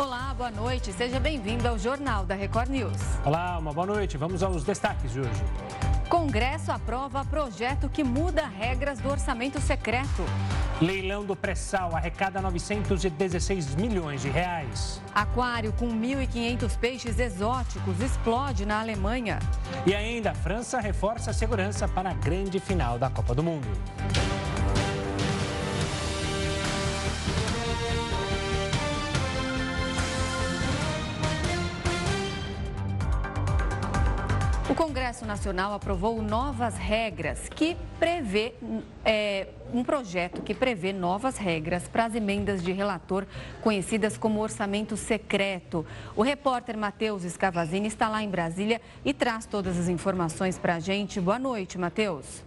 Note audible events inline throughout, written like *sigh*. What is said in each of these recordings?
Olá, boa noite. Seja bem-vindo ao Jornal da Record News. Olá, uma boa noite. Vamos aos destaques de hoje. Congresso aprova projeto que muda regras do orçamento secreto. Leilão do pré-sal arrecada 916 milhões de reais. Aquário com 1.500 peixes exóticos explode na Alemanha. E ainda, a França reforça a segurança para a grande final da Copa do Mundo. O Congresso Nacional aprovou novas regras que prevê é, um projeto que prevê novas regras para as emendas de relator conhecidas como orçamento secreto. O repórter Matheus Escavazini está lá em Brasília e traz todas as informações para a gente. Boa noite, Matheus.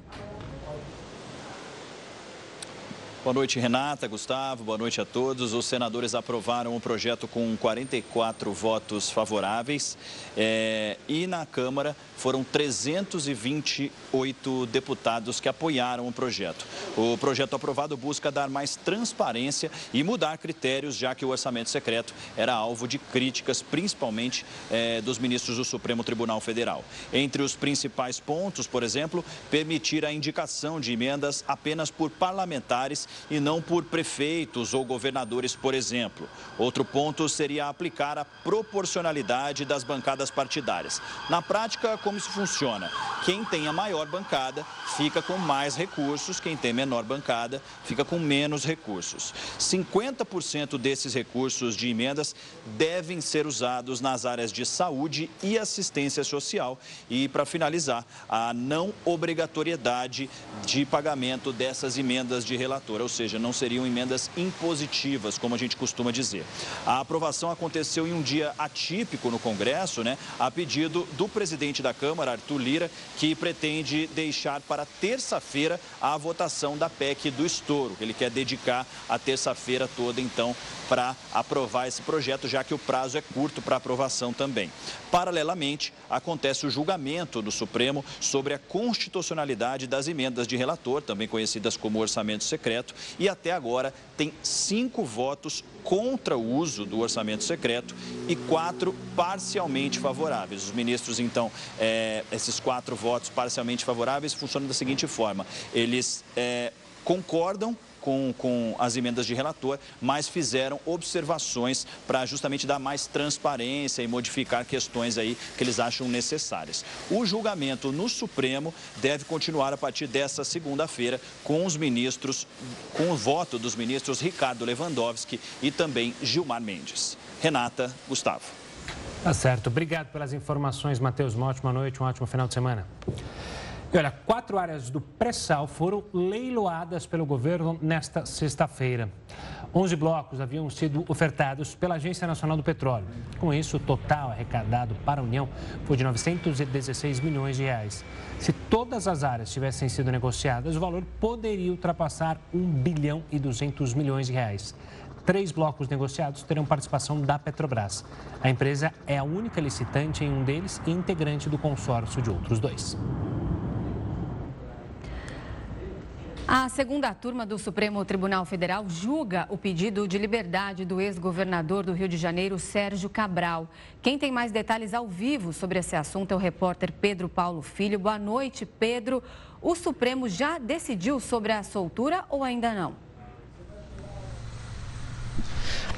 Boa noite, Renata, Gustavo, boa noite a todos. Os senadores aprovaram o projeto com 44 votos favoráveis é, e na Câmara foram 328 deputados que apoiaram o projeto. O projeto aprovado busca dar mais transparência e mudar critérios, já que o orçamento secreto era alvo de críticas, principalmente é, dos ministros do Supremo Tribunal Federal. Entre os principais pontos, por exemplo, permitir a indicação de emendas apenas por parlamentares e não por prefeitos ou governadores, por exemplo. Outro ponto seria aplicar a proporcionalidade das bancadas partidárias. Na prática, como isso funciona? Quem tem a maior bancada fica com mais recursos, quem tem menor bancada fica com menos recursos. 50% desses recursos de emendas devem ser usados nas áreas de saúde e assistência social. E, para finalizar, a não obrigatoriedade de pagamento dessas emendas de relator, ou seja, não seriam emendas impositivas, como a gente costuma dizer. A aprovação aconteceu em um dia atípico no Congresso, né, a pedido do presidente da Câmara, Arthur Lira, que pretende deixar para terça-feira a votação da PEC do estouro, ele quer dedicar a terça-feira toda, então, para aprovar esse projeto, já que o prazo é curto para aprovação também. Paralelamente, acontece o julgamento do Supremo sobre a constitucionalidade das emendas de relator, também conhecidas como orçamento secreto, e até agora tem cinco votos contra o uso do orçamento secreto e quatro parcialmente favoráveis. Os ministros, então, é, esses quatro votos parcialmente favoráveis funcionam da seguinte forma: eles é, concordam com, com as emendas de relator, mas fizeram observações para justamente dar mais transparência e modificar questões aí que eles acham necessárias. O julgamento no Supremo deve continuar a partir dessa segunda-feira com os ministros, com o voto dos ministros Ricardo Lewandowski e também Gilmar Mendes. Renata, Gustavo. Tá certo. Obrigado pelas informações, Matheus. Uma ótima noite, um ótimo final de semana. E olha, quatro áreas do pré-sal foram leiloadas pelo governo nesta sexta-feira. 11 blocos haviam sido ofertados pela Agência Nacional do Petróleo. Com isso, o total arrecadado para a União foi de 916 milhões de reais. Se todas as áreas tivessem sido negociadas, o valor poderia ultrapassar 1 bilhão e 200 milhões de reais. Três blocos negociados terão participação da Petrobras. A empresa é a única licitante em um deles e integrante do consórcio de outros dois. A segunda turma do Supremo Tribunal Federal julga o pedido de liberdade do ex-governador do Rio de Janeiro, Sérgio Cabral. Quem tem mais detalhes ao vivo sobre esse assunto é o repórter Pedro Paulo Filho. Boa noite, Pedro. O Supremo já decidiu sobre a soltura ou ainda não?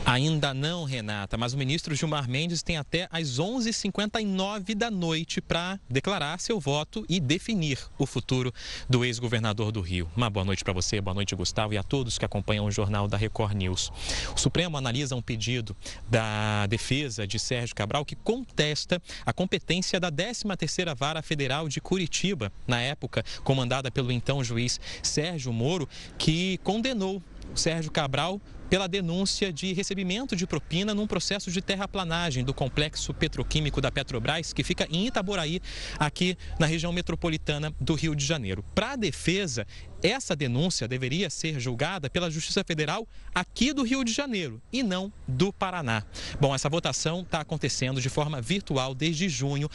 Ainda não, Renata, mas o ministro Gilmar Mendes tem até às 11h59 da noite para declarar seu voto e definir o futuro do ex-governador do Rio. Uma boa noite para você, boa noite, Gustavo, e a todos que acompanham o jornal da Record News. O Supremo analisa um pedido da defesa de Sérgio Cabral que contesta a competência da 13ª Vara Federal de Curitiba, na época comandada pelo então juiz Sérgio Moro, que condenou Sérgio Cabral pela denúncia de recebimento de propina num processo de terraplanagem do complexo petroquímico da Petrobras, que fica em Itaboraí, aqui na região metropolitana do Rio de Janeiro. Para a defesa, essa denúncia deveria ser julgada pela Justiça Federal aqui do Rio de Janeiro e não do Paraná. Bom, essa votação está acontecendo de forma virtual desde junho.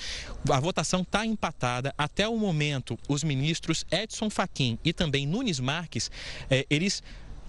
A votação está empatada. Até o momento, os ministros Edson Fachin e também Nunes Marques, eh, eles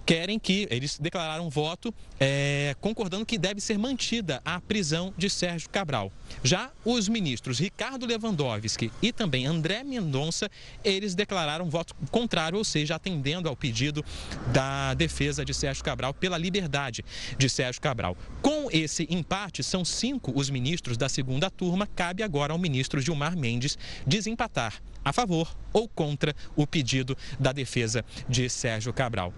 querem que eles declararam voto é, concordando que deve ser mantida a prisão de Sérgio Cabral. Já os ministros Ricardo Lewandowski e também André Mendonça, eles declararam voto contrário, ou seja, atendendo ao pedido da defesa de Sérgio Cabral pela liberdade de Sérgio Cabral. Com esse empate, são cinco os ministros da segunda turma, cabe agora ao ministro Gilmar Mendes desempatar a favor ou contra o pedido da defesa de Sérgio Cabral.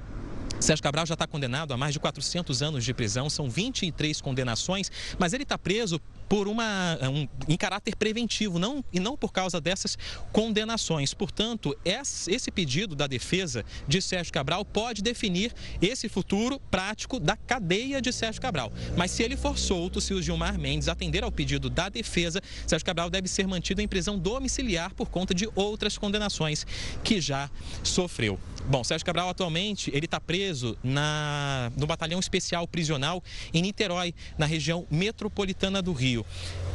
Sérgio Cabral já está condenado a mais de 400 anos de prisão, são 23 condenações, mas ele está preso por uma um, em caráter preventivo, não e não por causa dessas condenações. Portanto, esse pedido da defesa de Sérgio Cabral pode definir esse futuro prático da cadeia de Sérgio Cabral. Mas se ele for solto, se o Gilmar Mendes atender ao pedido da defesa, Sérgio Cabral deve ser mantido em prisão domiciliar por conta de outras condenações que já sofreu. Bom, Sérgio Cabral atualmente ele está preso na, no batalhão especial prisional em Niterói, na região metropolitana do Rio.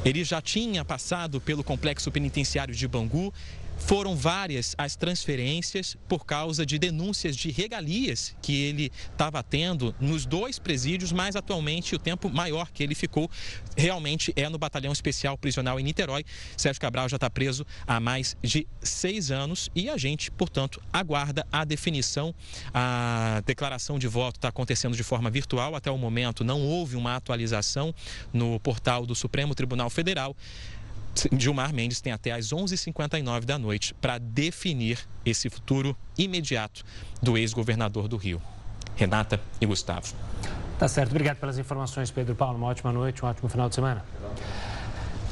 Ele já tinha passado pelo complexo penitenciário de Bangu foram várias as transferências por causa de denúncias de regalias que ele estava tendo nos dois presídios, mas atualmente o tempo maior que ele ficou realmente é no Batalhão Especial Prisional em Niterói. Sérgio Cabral já está preso há mais de seis anos e a gente, portanto, aguarda a definição. A declaração de voto está acontecendo de forma virtual. Até o momento não houve uma atualização no portal do Supremo Tribunal Federal. Gilmar Mendes tem até às 11h59 da noite para definir esse futuro imediato do ex-governador do Rio. Renata e Gustavo. Tá certo. Obrigado pelas informações, Pedro Paulo. Uma ótima noite, um ótimo final de semana.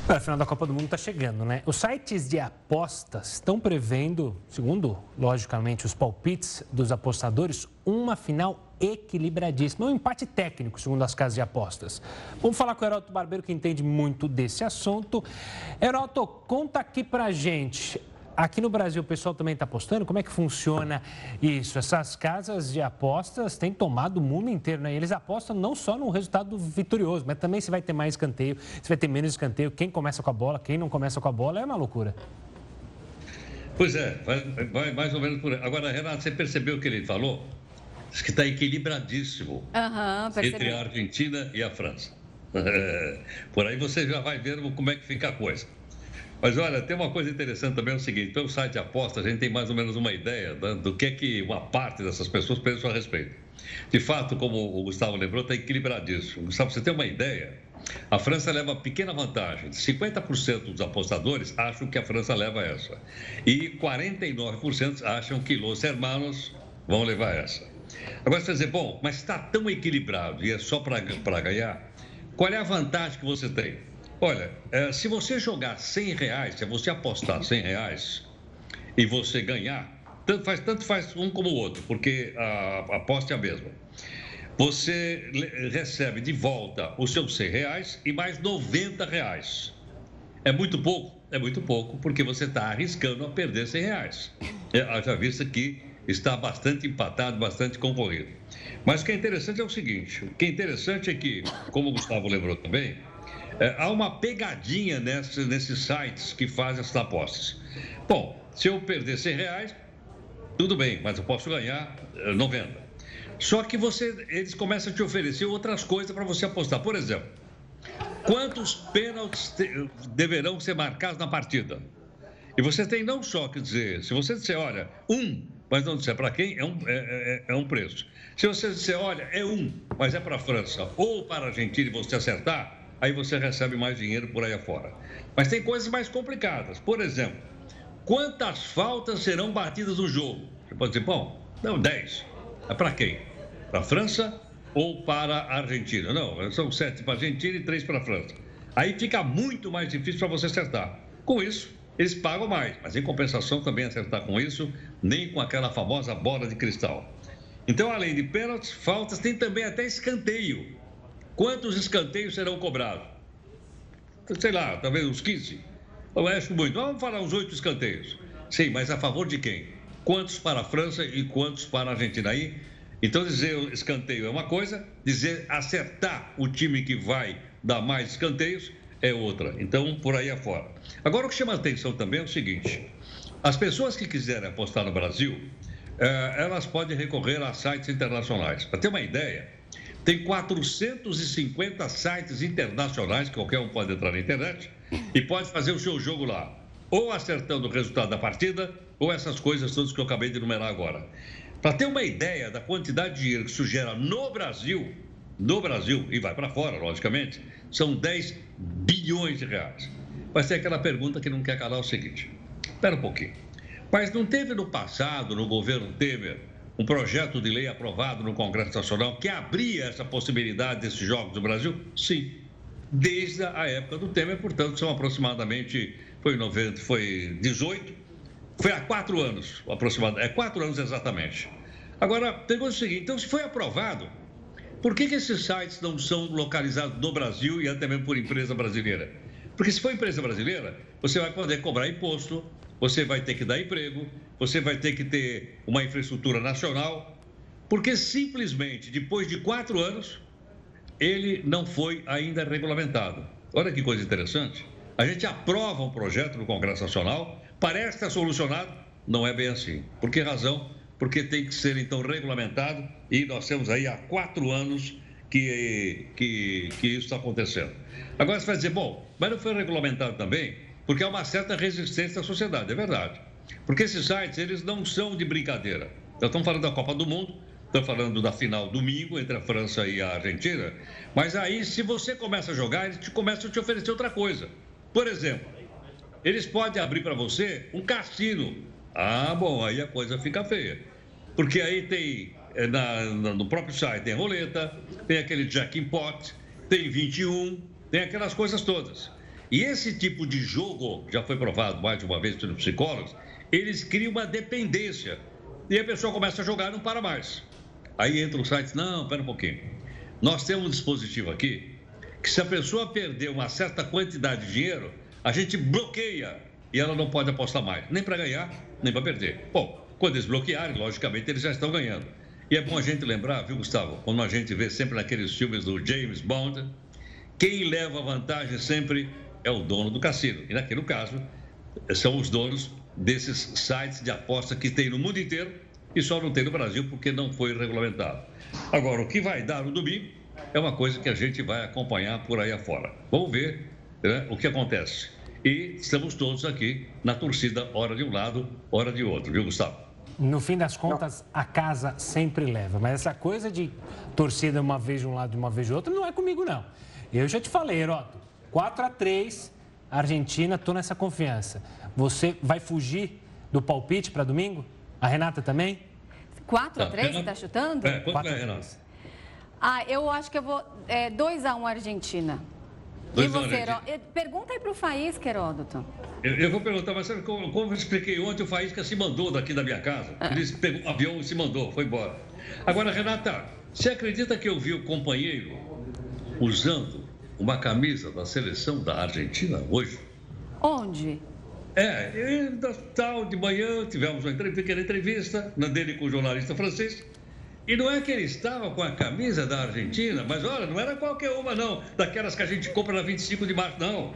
*laughs* A final da Copa do Mundo está chegando, né? Os sites de apostas estão prevendo, segundo, logicamente, os palpites dos apostadores, uma final equilibradíssima. Um empate técnico, segundo as casas de apostas. Vamos falar com o Heroto Barbeiro, que entende muito desse assunto. Heroto, conta aqui pra gente. Aqui no Brasil o pessoal também está apostando? Como é que funciona isso? Essas casas de apostas têm tomado o mundo inteiro, né? Eles apostam não só no resultado vitorioso, mas também se vai ter mais escanteio, se vai ter menos escanteio, quem começa com a bola, quem não começa com a bola, é uma loucura. Pois é, vai, vai mais ou menos por aí. Agora, Renato, você percebeu o que ele falou? Diz que está equilibradíssimo uhum, entre a Argentina e a França. *laughs* Por aí você já vai ver como é que fica a coisa. Mas olha, tem uma coisa interessante também, é o seguinte, pelo site aposta, a gente tem mais ou menos uma ideia do que é que uma parte dessas pessoas pensam a respeito. De fato, como o Gustavo lembrou, está equilibradíssimo. Gustavo, você tem uma ideia? A França leva pequena vantagem. 50% dos apostadores acham que a França leva essa. E 49% acham que os hermanos vão levar essa. Agora você vai dizer, bom, mas está tão equilibrado e é só para ganhar, qual é a vantagem que você tem? Olha, é, se você jogar 100 reais, se você apostar 100 reais e você ganhar, tanto faz, tanto faz um como o outro, porque a, aposta é a mesma. Você recebe de volta os seus 100 reais e mais 90 reais. É muito pouco? É muito pouco, porque você está arriscando a perder 100 reais. É, haja vista que está bastante empatado, bastante concorrido. Mas o que é interessante é o seguinte: o que é interessante é que, como o Gustavo lembrou também, é, há uma pegadinha nesse, nesses sites que fazem essas apostas. Bom, se eu perder 100 reais, tudo bem, mas eu posso ganhar 90. Eh, Só que você, eles começam a te oferecer outras coisas para você apostar. Por exemplo, quantos pênaltis te, deverão ser marcados na partida? E você tem não só que dizer, se você disser, olha, um, mas não disser para quem, é um, é, é, é um preço. Se você disser, olha, é um, mas é para a França ou para a Argentina e você acertar, aí você recebe mais dinheiro por aí afora. Mas tem coisas mais complicadas. Por exemplo, quantas faltas serão batidas no jogo? Você pode dizer, bom, não, 10. É para quem? Para a França ou para a Argentina? Não, são sete para a Argentina e três para a França. Aí fica muito mais difícil para você acertar. Com isso, eles pagam mais, mas em compensação também acertar com isso, nem com aquela famosa bola de cristal. Então, além de pênaltis, faltas, tem também até escanteio. Quantos escanteios serão cobrados? Sei lá, talvez uns 15. Eu acho muito. Vamos falar uns oito escanteios. Sim, mas a favor de quem? Quantos para a França e quantos para a Argentina? Aí, então dizer escanteio é uma coisa, dizer acertar o time que vai dar mais escanteios é outra. Então, por aí afora. Agora, o que chama a atenção também é o seguinte: as pessoas que quiserem apostar no Brasil eh, elas podem recorrer a sites internacionais. Para ter uma ideia, tem 450 sites internacionais, que qualquer um pode entrar na internet e pode fazer o seu jogo lá. Ou acertando o resultado da partida, ou essas coisas todas que eu acabei de enumerar agora. Para ter uma ideia da quantidade de dinheiro que isso gera no Brasil, no Brasil, e vai para fora, logicamente, são 10 bilhões de reais. Mas tem aquela pergunta que não quer calar o seguinte: espera um pouquinho. Mas não teve no passado, no governo Temer, um projeto de lei aprovado no Congresso Nacional que abria essa possibilidade desses jogos no Brasil? Sim. Desde a época do Temer, portanto, são aproximadamente, foi 90, foi 18, foi há quatro anos, aproximadamente, é quatro anos exatamente. Agora, pergunta o seguinte, então se foi aprovado, por que, que esses sites não são localizados no Brasil e até mesmo por empresa brasileira? Porque se for empresa brasileira, você vai poder cobrar imposto, você vai ter que dar emprego, você vai ter que ter uma infraestrutura nacional, porque simplesmente depois de quatro anos ele não foi ainda regulamentado. Olha que coisa interessante. A gente aprova um projeto no Congresso Nacional, parece estar solucionado, não é bem assim. Por que razão? Porque tem que ser então regulamentado e nós temos aí há quatro anos que, que, que isso está acontecendo. Agora você vai dizer, bom, mas não foi regulamentado também porque há uma certa resistência da sociedade, é verdade. Porque esses sites, eles não são de brincadeira. Nós estamos falando da Copa do Mundo, estamos falando da final domingo entre a França e a Argentina, mas aí, se você começa a jogar, eles te começam a te oferecer outra coisa. Por exemplo, eles podem abrir para você um cassino. Ah, bom, aí a coisa fica feia. Porque aí tem, é, na, no próprio site, tem roleta, tem aquele jackpot, tem 21, tem aquelas coisas todas. E esse tipo de jogo, já foi provado mais de uma vez pelos psicólogos, eles criam uma dependência. E a pessoa começa a jogar e não para mais. Aí entra o site, não, pera um pouquinho. Nós temos um dispositivo aqui que se a pessoa perder uma certa quantidade de dinheiro, a gente bloqueia e ela não pode apostar mais, nem para ganhar, nem para perder. Bom, quando eles bloquearem, logicamente eles já estão ganhando. E é bom a gente lembrar, viu, Gustavo, quando a gente vê sempre naqueles filmes do James Bond, quem leva vantagem sempre é o dono do cassino. E naquele caso, são os donos desses sites de aposta que tem no mundo inteiro e só não tem no Brasil porque não foi regulamentado. Agora, o que vai dar no domingo é uma coisa que a gente vai acompanhar por aí afora. Vamos ver né, o que acontece. E estamos todos aqui na torcida, hora de um lado, hora de outro, viu, Gustavo? No fim das contas, a casa sempre leva. Mas essa coisa de torcida uma vez de um lado e uma vez de outro não é comigo, não. Eu já te falei, Heroto, 4 a 3 Argentina, estou nessa confiança. Você vai fugir do palpite para domingo? A Renata também? 4 a 3 você está chutando? É, quanto é, Renata? Ah, eu acho que eu vou. É, 2 a 1 Argentina. Dois e você, Heródoto? Pergunta aí para o Faísca, Heródoto. Eu, eu, vou perguntar, mas sabe como, como eu expliquei ontem, o Faísca se mandou daqui da minha casa. Ah. Ele pegou um avião e se mandou, foi embora. Agora, Renata, você acredita que eu vi o companheiro usando uma camisa da seleção da Argentina hoje. Onde? É, tal, de manhã tivemos uma pequena entrevista dele com o jornalista francês. E não é que ele estava com a camisa da Argentina, mas olha, não era qualquer uma, não, daquelas que a gente compra na 25 de março, não.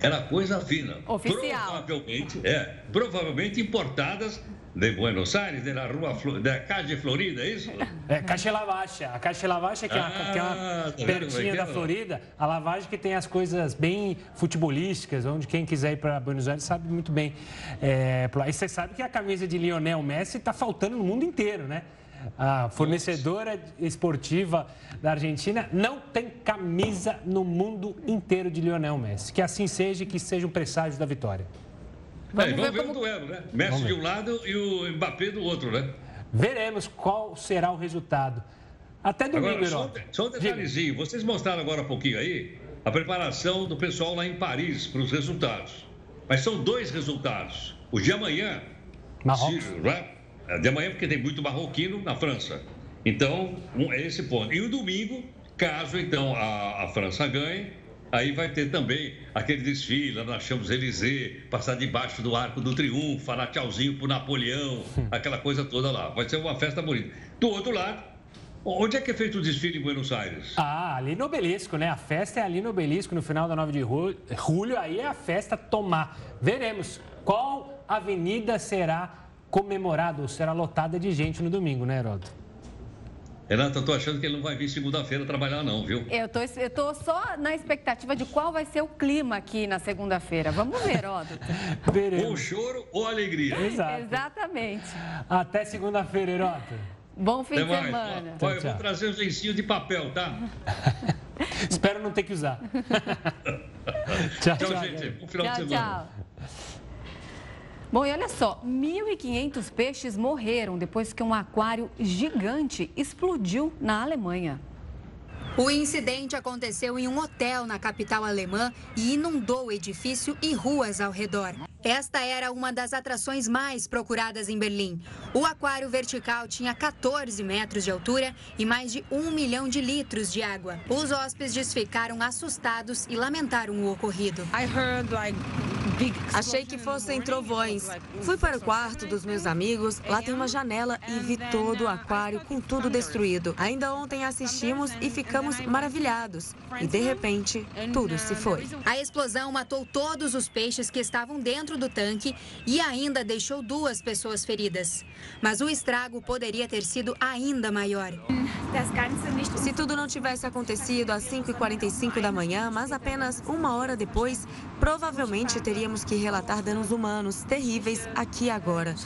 Era coisa fina. Oficial. Provavelmente, é, provavelmente importadas de Buenos Aires, da rua da Calle Florida, é isso? É, Caixa Lavagem. A Caixa Lavagem, que, é, ah, que é uma tá pertinha é da é? Florida, a lavagem que tem as coisas bem futebolísticas, onde quem quiser ir para Buenos Aires sabe muito bem. É, e você sabe que a camisa de Lionel Messi está faltando no mundo inteiro, né? A fornecedora esportiva da Argentina não tem camisa no mundo inteiro de Lionel Messi. Que assim seja e que seja um presságio da vitória. Vamos, é, vamos ver, ver como... o duelo, né? Messi de um lado e o Mbappé do outro, né? Veremos qual será o resultado. Até domingo, agora, só, só um detalhezinho. Vocês mostraram agora um pouquinho aí a preparação do pessoal lá em Paris para os resultados. Mas são dois resultados. O de amanhã. Marrocos. Se, né? É, de amanhã, porque tem muito marroquino na França. Então, um, é esse ponto. E o domingo, caso então a, a França ganhe, Aí vai ter também aquele desfile lá na Champs-Élysées, passar debaixo do Arco do Triunfo, falar tchauzinho pro Napoleão, *laughs* aquela coisa toda lá. Vai ser uma festa bonita. Do outro lado, onde é que é feito o desfile em Buenos Aires? Ah, ali no Obelisco, né? A festa é ali no Obelisco, no final da 9 de julho. Aí é a festa tomar. Veremos qual avenida será comemorada ou será lotada de gente no domingo, né, Heroto? Renato, eu tô achando que ele não vai vir segunda-feira trabalhar, não, viu? Eu tô, eu tô só na expectativa de qual vai ser o clima aqui na segunda-feira. Vamos ver, Heródoto. *laughs* ou choro ou alegria. Exato. Exatamente. Até segunda-feira, Heródoto. Bom fim Até de mais. semana. Olha, eu vou trazer os lencinhos de papel, tá? *laughs* Espero não ter que usar. *laughs* tchau, tchau, tchau, gente. Bom final tchau, de semana. Tchau. Bom, e olha só, 1.500 peixes morreram depois que um aquário gigante explodiu na Alemanha. O incidente aconteceu em um hotel na capital alemã e inundou o edifício e ruas ao redor. Esta era uma das atrações mais procuradas em Berlim. O aquário vertical tinha 14 metros de altura e mais de um milhão de litros de água. Os hóspedes ficaram assustados e lamentaram o ocorrido. Achei que fossem trovões. Fui para o quarto dos meus amigos, lá tem uma janela e vi todo o aquário com tudo destruído. Ainda ontem assistimos e ficamos maravilhados. E de repente, tudo se foi. A explosão matou todos os peixes que estavam dentro do tanque e ainda deixou duas pessoas feridas. Mas o estrago poderia ter sido ainda maior. Se tudo não tivesse acontecido às 5h45 da manhã, mas apenas uma hora depois, provavelmente teríamos que relatar danos humanos terríveis aqui agora.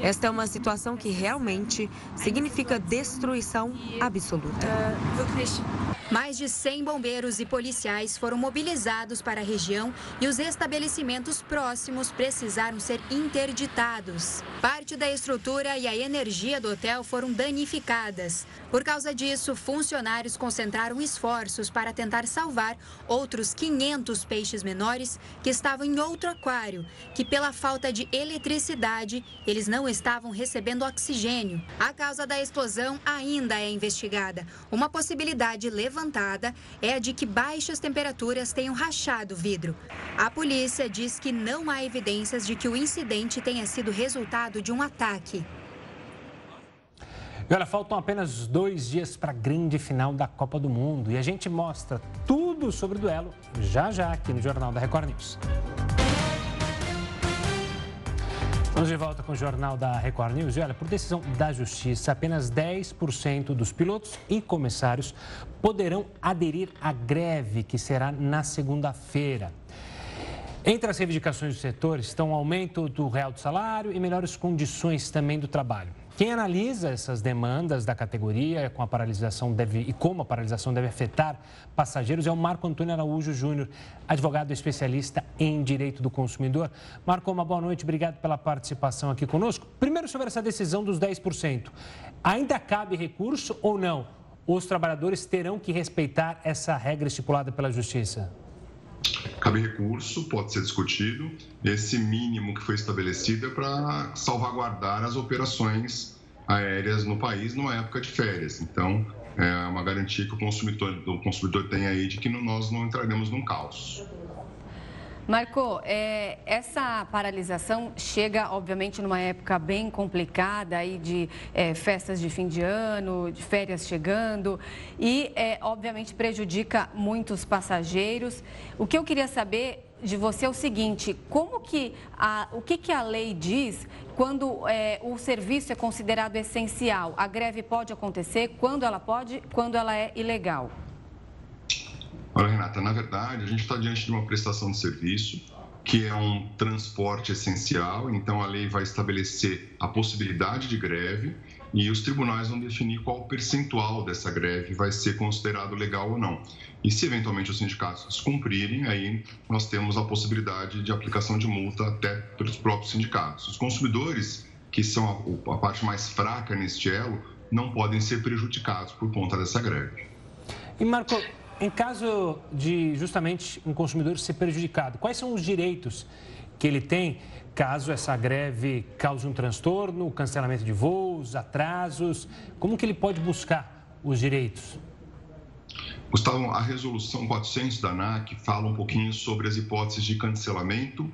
Esta é uma situação que realmente significa destruição absoluta. Mais de 100 bombeiros e policiais foram mobilizados para a região e os estabelecimentos próximos precisaram ser interditados. Parte da estrutura e a energia do hotel foram danificadas. Por causa disso, funcionários concentraram esforços para tentar salvar outros 500 peixes menores que estavam em outro aquário, que pela falta de eletricidade, eles não estavam recebendo oxigênio. A causa da explosão ainda é investigada. Uma possibilidade levantada é a de que baixas temperaturas tenham rachado o vidro. A polícia diz que não há evidências de que o incidente tenha sido resultado de um ataque. E olha, faltam apenas dois dias para a grande final da Copa do Mundo e a gente mostra tudo sobre o duelo já já aqui no Jornal da Record News. Vamos de volta com o Jornal da Record News. E olha, por decisão da Justiça, apenas 10% dos pilotos e comissários poderão aderir à greve que será na segunda-feira. Entre as reivindicações do setor estão o aumento do real do salário e melhores condições também do trabalho. Quem analisa essas demandas da categoria com a paralisação deve, e como a paralisação deve afetar passageiros é o Marco Antônio Araújo Júnior, advogado especialista em direito do consumidor. Marco, uma boa noite, obrigado pela participação aqui conosco. Primeiro sobre essa decisão dos 10%. Ainda cabe recurso ou não? Os trabalhadores terão que respeitar essa regra estipulada pela Justiça? Cabe recurso, pode ser discutido. Esse mínimo que foi estabelecido é para salvaguardar as operações aéreas no país numa época de férias. Então, é uma garantia que o consumidor, o consumidor tem aí de que nós não entraremos num caos. Marco, é, essa paralisação chega, obviamente, numa época bem complicada aí de é, festas de fim de ano, de férias chegando e, é, obviamente, prejudica muitos passageiros. O que eu queria saber de você é o seguinte: como que a, o que, que a lei diz quando é, o serviço é considerado essencial? A greve pode acontecer quando ela pode, quando ela é ilegal? Olha, Renata, na verdade, a gente está diante de uma prestação de serviço que é um transporte essencial, então a lei vai estabelecer a possibilidade de greve e os tribunais vão definir qual percentual dessa greve vai ser considerado legal ou não. E se eventualmente os sindicatos descumprirem, aí nós temos a possibilidade de aplicação de multa até pelos próprios sindicatos. Os consumidores, que são a, a parte mais fraca neste elo, não podem ser prejudicados por conta dessa greve. E Marco, em caso de justamente um consumidor ser prejudicado, quais são os direitos que ele tem caso essa greve cause um transtorno, cancelamento de voos, atrasos? Como que ele pode buscar os direitos? Gustavo, a resolução 400 da ANAC fala um pouquinho sobre as hipóteses de cancelamento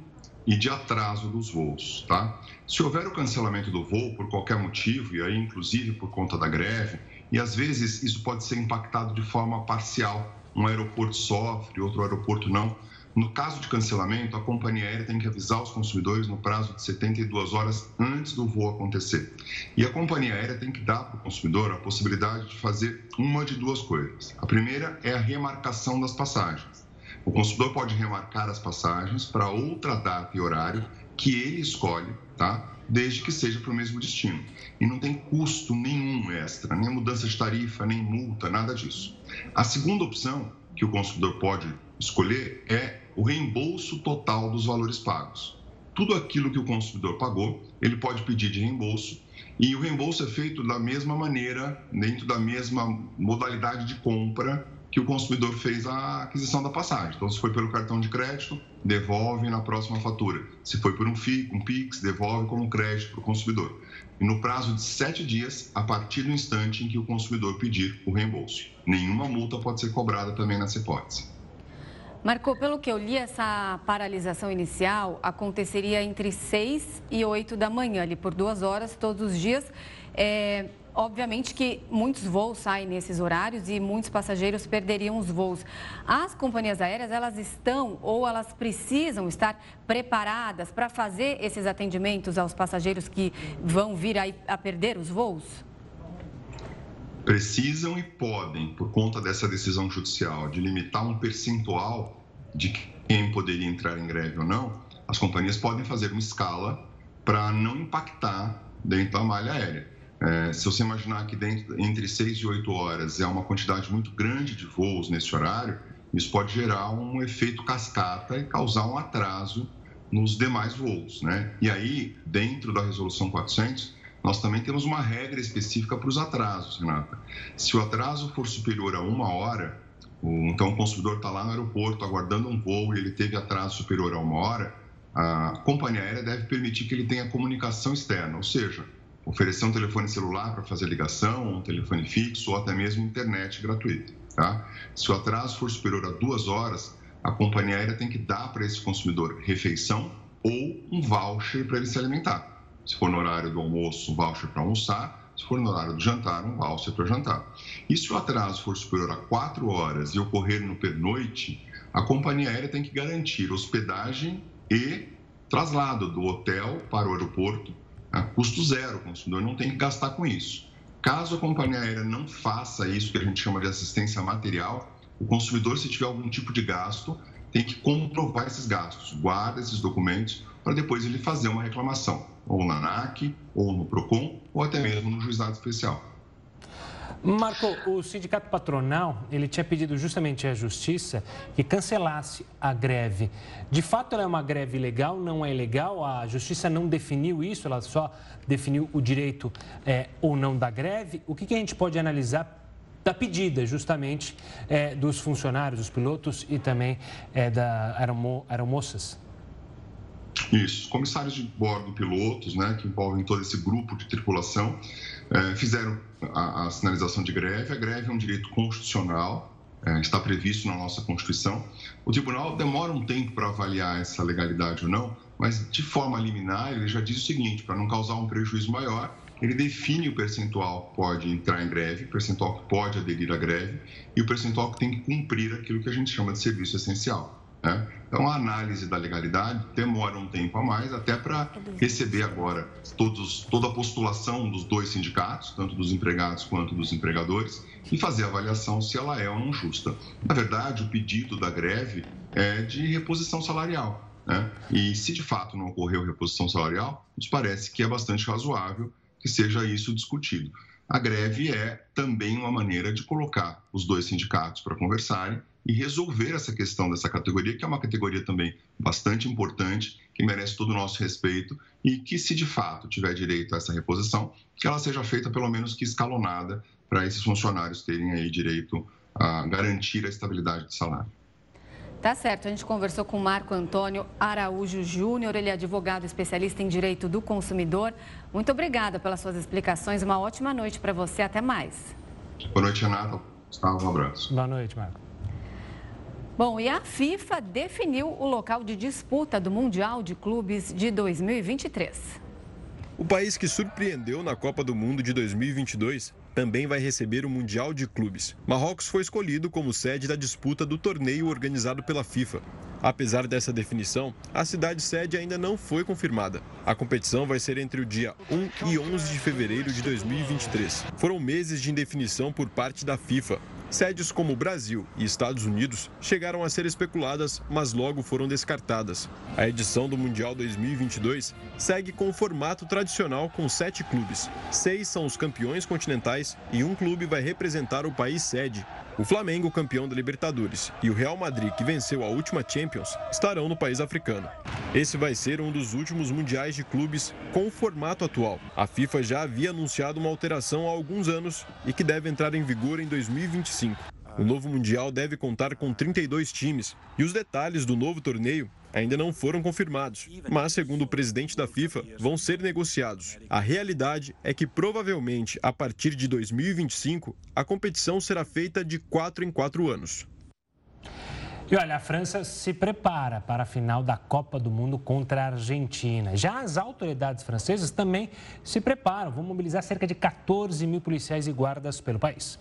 e de atraso dos voos, tá? Se houver o cancelamento do voo por qualquer motivo, e aí inclusive por conta da greve, e às vezes isso pode ser impactado de forma parcial. Um aeroporto sofre, outro aeroporto não. No caso de cancelamento, a companhia aérea tem que avisar os consumidores no prazo de 72 horas antes do voo acontecer. E a companhia aérea tem que dar para o consumidor a possibilidade de fazer uma de duas coisas. A primeira é a remarcação das passagens. O consumidor pode remarcar as passagens para outra data e horário que ele escolhe, tá? Desde que seja para o mesmo destino. E não tem custo extra, nem mudança de tarifa, nem multa, nada disso. A segunda opção que o consumidor pode escolher é o reembolso total dos valores pagos. Tudo aquilo que o consumidor pagou, ele pode pedir de reembolso e o reembolso é feito da mesma maneira, dentro da mesma modalidade de compra que o consumidor fez a aquisição da passagem. Então, se foi pelo cartão de crédito, devolve na próxima fatura. Se foi por um FII, um PIX, devolve como crédito para o consumidor. E no prazo de sete dias, a partir do instante em que o consumidor pedir o reembolso. Nenhuma multa pode ser cobrada também nessa hipótese. Marcou, pelo que eu li, essa paralisação inicial aconteceria entre 6 e 8 da manhã, ali por duas horas todos os dias. É, obviamente que muitos voos saem nesses horários e muitos passageiros perderiam os voos. As companhias aéreas, elas estão ou elas precisam estar preparadas para fazer esses atendimentos aos passageiros que vão vir a, a perder os voos? precisam e podem, por conta dessa decisão judicial de limitar um percentual de quem poderia entrar em greve ou não, as companhias podem fazer uma escala para não impactar dentro da malha aérea. É, se você imaginar que dentro, entre 6 e 8 horas é uma quantidade muito grande de voos nesse horário, isso pode gerar um efeito cascata e causar um atraso nos demais voos. Né? E aí, dentro da resolução 400, nós também temos uma regra específica para os atrasos, Renata. Se o atraso for superior a uma hora, então o consumidor está lá no aeroporto aguardando um voo e ele teve atraso superior a uma hora, a companhia aérea deve permitir que ele tenha comunicação externa, ou seja, oferecer um telefone celular para fazer ligação, um telefone fixo ou até mesmo internet gratuita. Tá? Se o atraso for superior a duas horas, a companhia aérea tem que dar para esse consumidor refeição ou um voucher para ele se alimentar. Se for no horário do almoço, um voucher para almoçar. Se for no horário do jantar, um voucher para jantar. E se o atraso for superior a quatro horas e ocorrer no pernoite, a companhia aérea tem que garantir hospedagem e traslado do hotel para o aeroporto a custo zero. O consumidor não tem que gastar com isso. Caso a companhia aérea não faça isso, que a gente chama de assistência material, o consumidor, se tiver algum tipo de gasto, tem que comprovar esses gastos, guarda esses documentos para depois ele fazer uma reclamação, ou na ANAC, ou no PROCON, ou até mesmo no juizado especial. Marco, o sindicato patronal, ele tinha pedido justamente à justiça que cancelasse a greve. De fato, ela é uma greve legal, não é ilegal? A justiça não definiu isso, ela só definiu o direito é, ou não da greve. O que, que a gente pode analisar da pedida, justamente, é, dos funcionários, dos pilotos e também é, da aeromo, aeromoças? Isso. Comissários de bordo, pilotos, né, que envolvem todo esse grupo de tripulação, é, fizeram a, a, sinalização de greve. A greve é um direito constitucional, é, está previsto na nossa Constituição. O tribunal demora um tempo para avaliar essa legalidade ou não, mas de forma liminar ele já diz o seguinte: para não causar um prejuízo maior, ele define o percentual que pode entrar em greve, o percentual que pode aderir à greve e o percentual que tem que cumprir aquilo que a gente chama de serviço essencial. Né? Então, a análise da legalidade demora um tempo a mais, até para receber agora todos, toda a postulação dos dois sindicatos, tanto dos empregados quanto dos empregadores, e fazer a avaliação se ela é ou não justa. Na verdade, o pedido da greve é de reposição salarial. Né? E se de fato não ocorreu reposição salarial, nos parece que é bastante razoável que seja isso discutido. A greve é também uma maneira de colocar os dois sindicatos para conversarem e resolver essa questão dessa categoria, que é uma categoria também bastante importante, que merece todo o nosso respeito e que, se de fato tiver direito a essa reposição, que ela seja feita pelo menos que escalonada para esses funcionários terem aí direito a garantir a estabilidade de salário. Tá certo, a gente conversou com Marco Antônio Araújo Júnior, ele é advogado especialista em direito do consumidor. Muito obrigada pelas suas explicações, uma ótima noite para você, até mais. Boa noite, Renata. Um abraço. Boa noite, Marco. Bom, e a FIFA definiu o local de disputa do Mundial de Clubes de 2023. O país que surpreendeu na Copa do Mundo de 2022 também vai receber o Mundial de Clubes. Marrocos foi escolhido como sede da disputa do torneio organizado pela FIFA. Apesar dessa definição, a cidade sede ainda não foi confirmada. A competição vai ser entre o dia 1 e 11 de fevereiro de 2023. Foram meses de indefinição por parte da FIFA, Sedes como Brasil e Estados Unidos chegaram a ser especuladas, mas logo foram descartadas. A edição do Mundial 2022 segue com o formato tradicional com sete clubes. Seis são os campeões continentais e um clube vai representar o país sede. O Flamengo, campeão da Libertadores, e o Real Madrid, que venceu a última Champions, estarão no país africano. Esse vai ser um dos últimos mundiais de clubes com o formato atual. A FIFA já havia anunciado uma alteração há alguns anos e que deve entrar em vigor em 2025. O novo Mundial deve contar com 32 times e os detalhes do novo torneio ainda não foram confirmados, mas, segundo o presidente da FIFA, vão ser negociados. A realidade é que, provavelmente, a partir de 2025, a competição será feita de quatro em quatro anos. E olha, a França se prepara para a final da Copa do Mundo contra a Argentina. Já as autoridades francesas também se preparam. Vão mobilizar cerca de 14 mil policiais e guardas pelo país.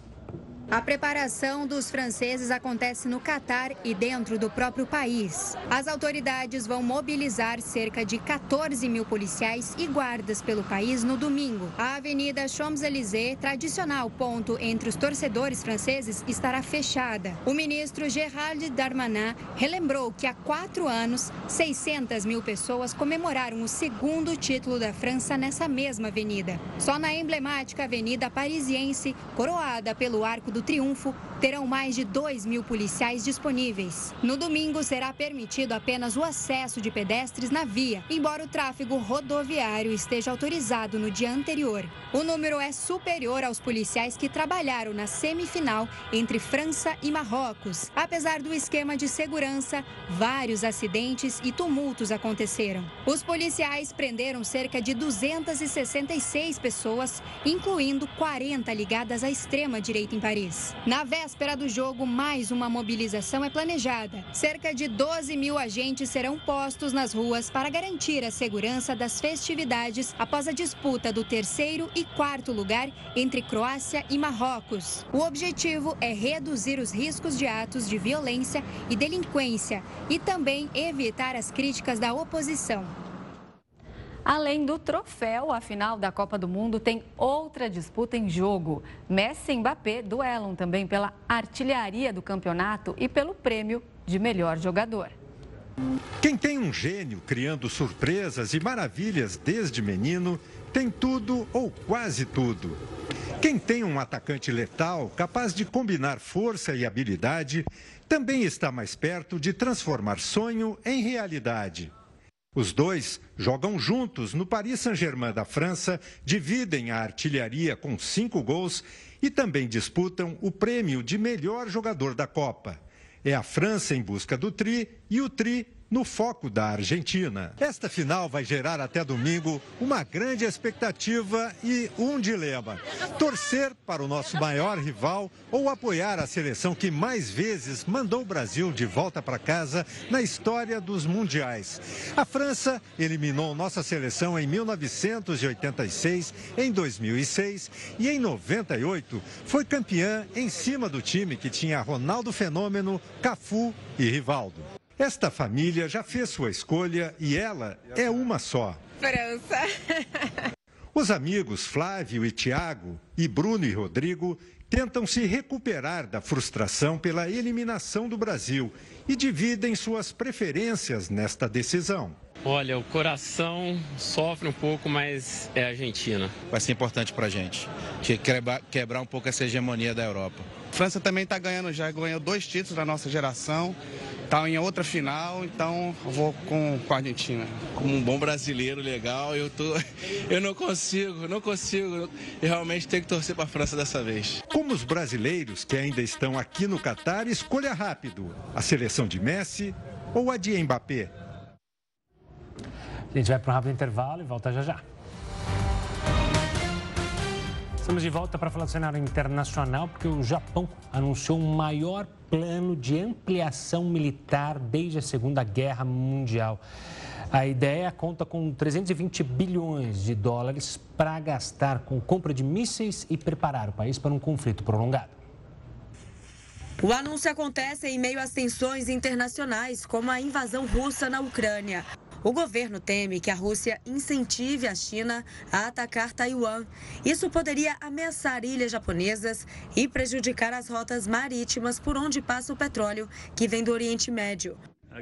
A preparação dos franceses acontece no Catar e dentro do próprio país. As autoridades vão mobilizar cerca de 14 mil policiais e guardas pelo país no domingo. A Avenida Champs-Élysées, tradicional ponto entre os torcedores franceses, estará fechada. O ministro Gérald Darmanin relembrou que há quatro anos, 600 mil pessoas comemoraram o segundo título da França nessa mesma avenida. Só na emblemática Avenida Parisiense, coroada pelo Arco do do Triunfo terão mais de 2 mil policiais disponíveis. No domingo, será permitido apenas o acesso de pedestres na via, embora o tráfego rodoviário esteja autorizado no dia anterior. O número é superior aos policiais que trabalharam na semifinal entre França e Marrocos. Apesar do esquema de segurança, vários acidentes e tumultos aconteceram. Os policiais prenderam cerca de 266 pessoas, incluindo 40 ligadas à extrema-direita em Paris. Na véspera do jogo, mais uma mobilização é planejada. Cerca de 12 mil agentes serão postos nas ruas para garantir a segurança das festividades após a disputa do terceiro e quarto lugar entre Croácia e Marrocos. O objetivo é reduzir os riscos de atos de violência e delinquência e também evitar as críticas da oposição. Além do troféu, a final da Copa do Mundo tem outra disputa em jogo. Messi e Mbappé duelam também pela artilharia do campeonato e pelo prêmio de melhor jogador. Quem tem um gênio criando surpresas e maravilhas desde menino, tem tudo ou quase tudo. Quem tem um atacante letal, capaz de combinar força e habilidade, também está mais perto de transformar sonho em realidade. Os dois jogam juntos no Paris Saint-Germain da França, dividem a artilharia com cinco gols e também disputam o prêmio de melhor jogador da Copa. É a França em busca do Tri e o Tri no foco da Argentina. Esta final vai gerar até domingo uma grande expectativa e um dilema: torcer para o nosso maior rival ou apoiar a seleção que mais vezes mandou o Brasil de volta para casa na história dos mundiais. A França eliminou nossa seleção em 1986, em 2006 e em 98 foi campeã em cima do time que tinha Ronaldo Fenômeno, Cafu e Rivaldo. Esta família já fez sua escolha e ela é uma só. França. *laughs* Os amigos Flávio e Tiago e Bruno e Rodrigo tentam se recuperar da frustração pela eliminação do Brasil e dividem suas preferências nesta decisão. Olha, o coração sofre um pouco, mas é Argentina. Vai ser importante para a gente quebrar, quebrar um pouco essa hegemonia da Europa. A França também está ganhando, já ganhou dois títulos da nossa geração está em outra final, então vou com, com a Argentina. Como um bom brasileiro legal, eu, tô, *laughs* eu não consigo, não consigo. Eu realmente tenho que torcer para a França dessa vez. Como os brasileiros que ainda estão aqui no Catar, escolha rápido: a seleção de Messi ou a de Mbappé. A gente vai para um rápido intervalo e volta já já. Estamos de volta para falar do cenário internacional, porque o Japão anunciou um maior plano de ampliação militar desde a Segunda Guerra Mundial. A ideia conta com 320 bilhões de dólares para gastar com compra de mísseis e preparar o país para um conflito prolongado. O anúncio acontece em meio às tensões internacionais, como a invasão russa na Ucrânia. O governo teme que a Rússia incentive a China a atacar Taiwan. Isso poderia ameaçar ilhas japonesas e prejudicar as rotas marítimas por onde passa o petróleo que vem do Oriente Médio.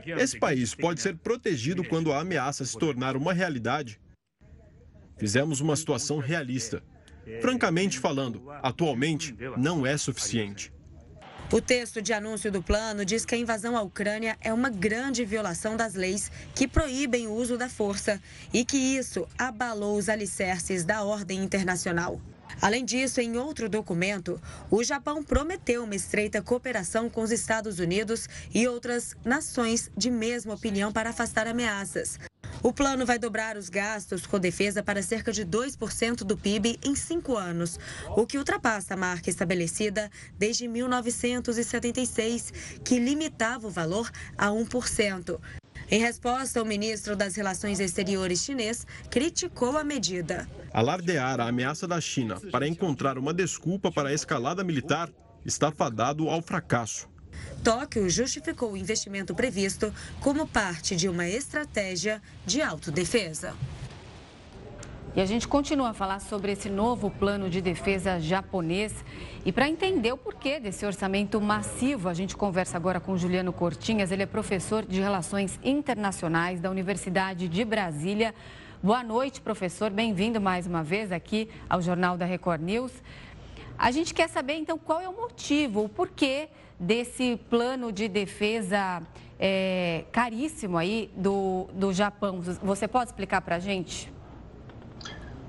Esse país pode ser protegido quando a ameaça se tornar uma realidade. Fizemos uma situação realista. Francamente falando, atualmente não é suficiente. O texto de anúncio do plano diz que a invasão à Ucrânia é uma grande violação das leis que proíbem o uso da força e que isso abalou os alicerces da ordem internacional. Além disso, em outro documento, o Japão prometeu uma estreita cooperação com os Estados Unidos e outras nações de mesma opinião para afastar ameaças. O plano vai dobrar os gastos com defesa para cerca de 2% do PIB em cinco anos, o que ultrapassa a marca estabelecida desde 1976, que limitava o valor a 1%. Em resposta, o ministro das Relações Exteriores chinês criticou a medida. Alardear a ameaça da China para encontrar uma desculpa para a escalada militar está fadado ao fracasso. Tóquio justificou o investimento previsto como parte de uma estratégia de autodefesa. E a gente continua a falar sobre esse novo plano de defesa japonês. E para entender o porquê desse orçamento massivo, a gente conversa agora com Juliano Cortinhas. Ele é professor de Relações Internacionais da Universidade de Brasília. Boa noite, professor. Bem-vindo mais uma vez aqui ao Jornal da Record News. A gente quer saber, então, qual é o motivo, o porquê desse plano de defesa é, caríssimo aí do, do Japão. Você pode explicar para a gente?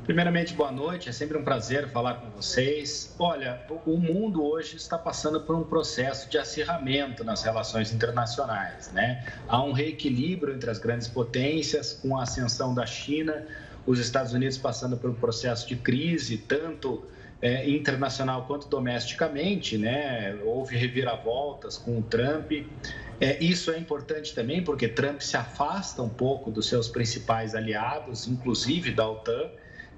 Primeiramente, boa noite. É sempre um prazer falar com vocês. Olha, o mundo hoje está passando por um processo de acirramento nas relações internacionais, né? Há um reequilíbrio entre as grandes potências, com a ascensão da China, os Estados Unidos passando por um processo de crise, tanto é, internacional quanto domesticamente, né? Houve reviravoltas com o Trump. É, isso é importante também porque Trump se afasta um pouco dos seus principais aliados, inclusive da OTAN,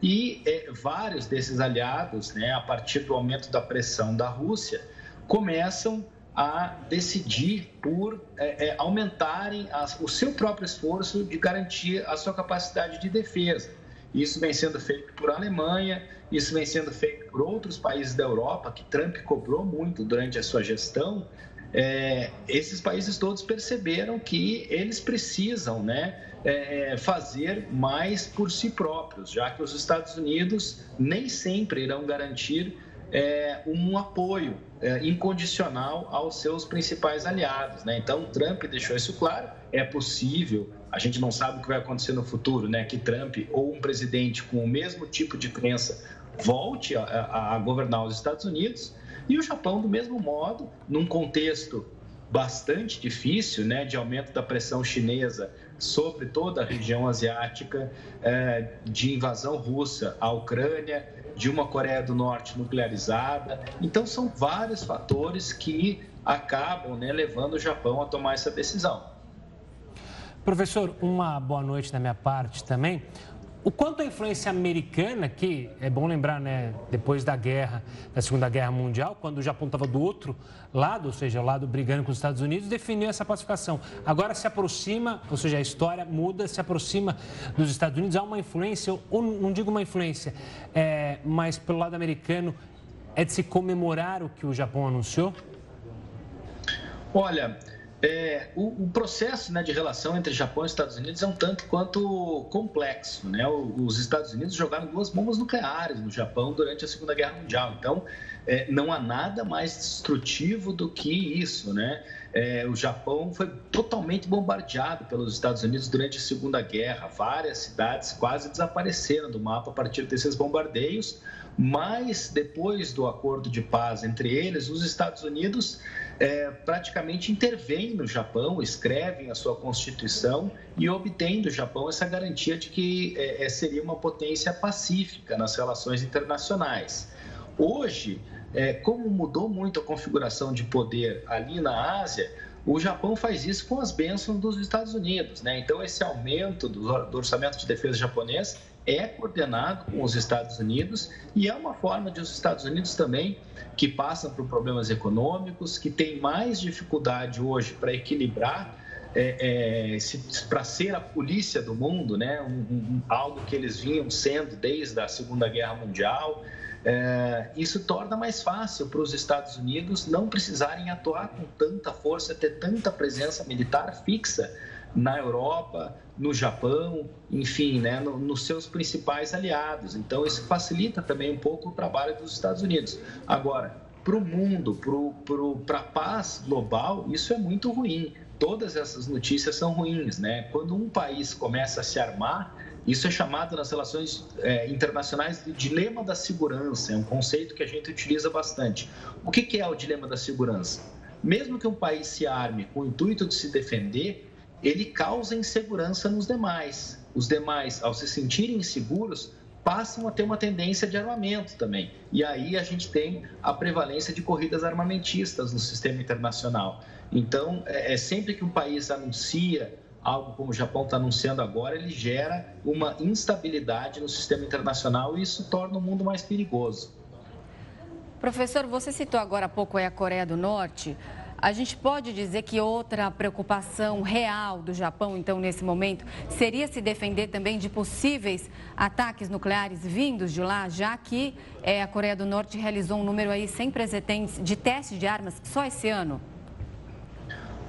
e é, vários desses aliados, né, a partir do aumento da pressão da Rússia, começam a decidir por é, é aumentarem o seu próprio esforço de garantir a sua capacidade de defesa. Isso vem sendo feito por Alemanha, isso vem sendo feito por outros países da Europa, que Trump cobrou muito durante a sua gestão. É, esses países todos perceberam que eles precisam né, é, fazer mais por si próprios, já que os Estados Unidos nem sempre irão garantir é, um apoio é, incondicional aos seus principais aliados. Né? Então, Trump deixou isso claro: é possível a gente não sabe o que vai acontecer no futuro, né? Que Trump ou um presidente com o mesmo tipo de crença volte a, a, a governar os Estados Unidos e o Japão do mesmo modo, num contexto bastante difícil, né, de aumento da pressão chinesa sobre toda a região asiática, é, de invasão russa à Ucrânia, de uma Coreia do Norte nuclearizada. Então, são vários fatores que acabam né, levando o Japão a tomar essa decisão. Professor, uma boa noite da minha parte também. O quanto a influência americana, que é bom lembrar, né, depois da guerra, da Segunda Guerra Mundial, quando o Japão estava do outro lado, ou seja, o lado brigando com os Estados Unidos, definiu essa pacificação. Agora se aproxima, ou seja, a história muda, se aproxima dos Estados Unidos, há uma influência, ou não digo uma influência, é, mas pelo lado americano, é de se comemorar o que o Japão anunciou? Olha, é, o, o, processo né, de relação entre Japão e Estados Unidos é um tanto quanto complexo. Né? Os Estados Unidos jogaram duas bombas nucleares no Japão durante a Segunda Guerra Mundial. Então, é, não há nada mais destrutivo do que isso. Né? É, o Japão foi totalmente bombardeado pelos Estados Unidos durante a Segunda Guerra. Várias cidades quase desapareceram do mapa a partir desses bombardeios. Mas, depois do acordo de paz entre eles, os Estados Unidos é, praticamente intervêm no Japão, escrevem a sua constituição e obtêm do Japão essa garantia de que é, é, seria uma potência pacífica nas relações internacionais. Hoje, é, como mudou muito a configuração de poder ali na Ásia, o Japão faz isso com as bênçãos dos Estados Unidos. Né? Então, esse aumento do, do orçamento de defesa japonês é coordenado com os Estados Unidos e é uma forma de os Estados Unidos também, que passam por problemas econômicos, que tem mais dificuldade hoje para equilibrar é, é, para ser a polícia do mundo, né? Um, um, algo que eles vinham sendo desde a Segunda Guerra Mundial. É, isso torna mais fácil para os Estados Unidos não precisarem atuar com tanta força, ter tanta presença militar fixa na Europa, no Japão, enfim, né, no, nos seus principais aliados. Então, isso facilita também um pouco o trabalho dos Estados Unidos. Agora, para o mundo, para a paz global, isso é muito ruim. Todas essas notícias são ruins, né? Quando um país começa a se armar, isso é chamado nas relações é, internacionais de dilema da segurança, é um conceito que a gente utiliza bastante. O que, que é o dilema da segurança? Mesmo que um país se arme com o intuito de se defender, ele causa insegurança nos demais. Os demais, ao se sentirem inseguros, passam a ter uma tendência de armamento também. E aí a gente tem a prevalência de corridas armamentistas no sistema internacional. Então, é, é sempre que um país anuncia algo como o Japão está anunciando agora, ele gera uma instabilidade no sistema internacional e isso torna o mundo mais perigoso. Professor, você citou agora há pouco a Coreia do Norte. A gente pode dizer que outra preocupação real do Japão, então, nesse momento, seria se defender também de possíveis ataques nucleares vindos de lá, já que é, a Coreia do Norte realizou um número aí sem precedentes de testes de armas só esse ano?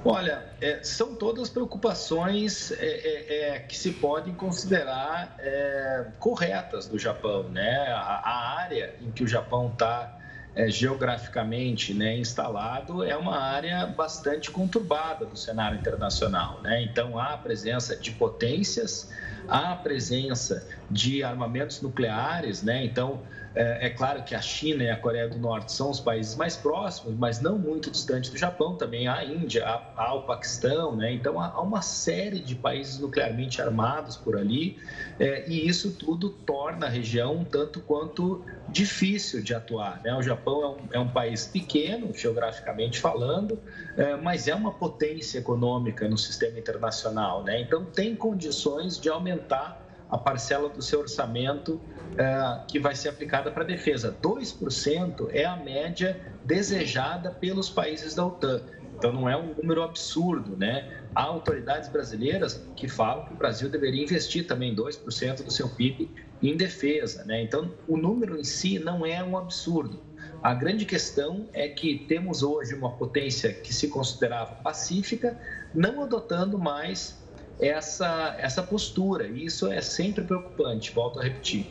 Olha, é, são todas preocupações é, é, é que se podem considerar é, corretas do Japão, né? A, a área em que o Japão está é, geograficamente né, instalado é uma área bastante conturbada do cenário internacional. Né? Então, há a presença de potências, há a presença de armamentos nucleares, né? então é, é, claro que a China e a Coreia do Norte são os países mais próximos, mas não muito distantes do Japão. Também há a Índia, há, há o Paquistão, né? Então há, há, uma série de países nuclearmente armados por ali, é, e isso tudo torna a região um tanto quanto difícil de atuar. Né? O Japão é um, é um país pequeno, geograficamente falando, é, mas é uma potência econômica no sistema internacional. Né? Então tem condições de aumentar a parcela do seu orçamento é, que vai ser aplicada para a defesa. 2% é a média desejada pelos países da OTAN. Então não é um número absurdo, né? Há autoridades brasileiras que falam que o Brasil deveria investir também 2% do seu PIB em defesa, né? Então o número em si não é um absurdo. A grande questão é que temos hoje uma potência que se considerava pacífica, não adotando mais essa, essa postura. E isso é sempre preocupante, volto a repetir.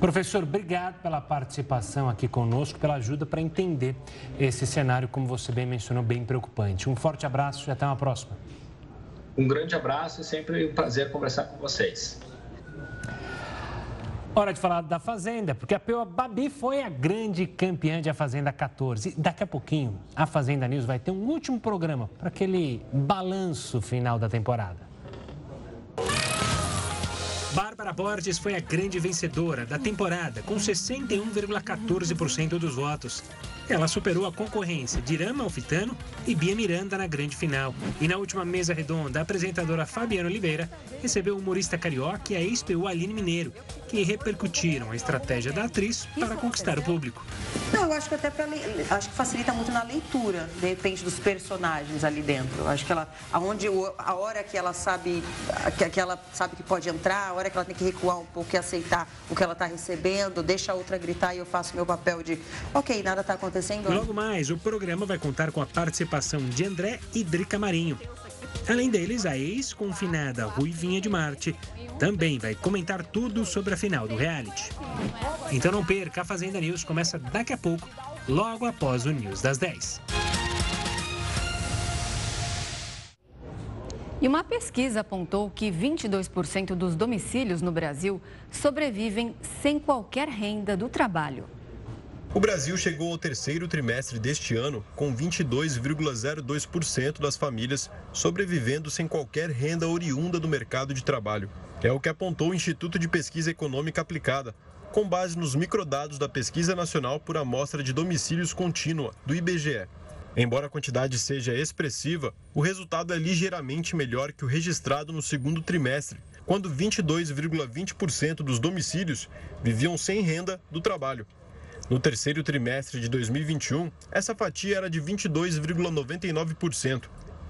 Professor, obrigado pela participação aqui conosco, pela ajuda para entender esse cenário, como você bem mencionou, bem preocupante. Um forte abraço e até uma próxima. Um grande abraço e sempre um prazer conversar com vocês. Hora de falar da Fazenda, porque a Peua Babi foi a grande campeã de A Fazenda 14. E daqui a pouquinho, a Fazenda News vai ter um último programa para aquele balanço final da temporada. Bárbara Borges foi a grande vencedora da temporada, com 61,14% dos votos. Ela superou a concorrência de Irama Alfitano e Bia Miranda na grande final. E na última mesa redonda, a apresentadora Fabiana Oliveira recebeu o humorista carioca e a ex-PU Aline Mineiro, que repercutiram a estratégia da atriz para conquistar o público. Não, eu acho que até pra, acho que facilita muito na leitura, de repente, dos personagens ali dentro. Eu acho que ela, aonde a hora que ela sabe que, que ela sabe que pode entrar, a hora que ela tem que recuar um pouco e aceitar o que ela está recebendo, deixa a outra gritar e eu faço meu papel de, ok, nada está acontecendo acontecendo. Logo mais, o programa vai contar com a participação de André e Drica Marinho. Além deles, a ex-confinada Ruivinha de Marte também vai comentar tudo sobre a final do reality. Então não perca, a Fazenda News começa daqui a pouco, logo após o News das 10. E uma pesquisa apontou que 22% dos domicílios no Brasil sobrevivem sem qualquer renda do trabalho. O Brasil chegou ao terceiro trimestre deste ano com 22,02% das famílias sobrevivendo sem qualquer renda oriunda do mercado de trabalho. É o que apontou o Instituto de Pesquisa Econômica Aplicada, com base nos microdados da Pesquisa Nacional por Amostra de Domicílios Contínua, do IBGE. Embora a quantidade seja expressiva, o resultado é ligeiramente melhor que o registrado no segundo trimestre, quando 22,20% dos domicílios viviam sem renda do trabalho. No terceiro trimestre de 2021, essa fatia era de 22,99%.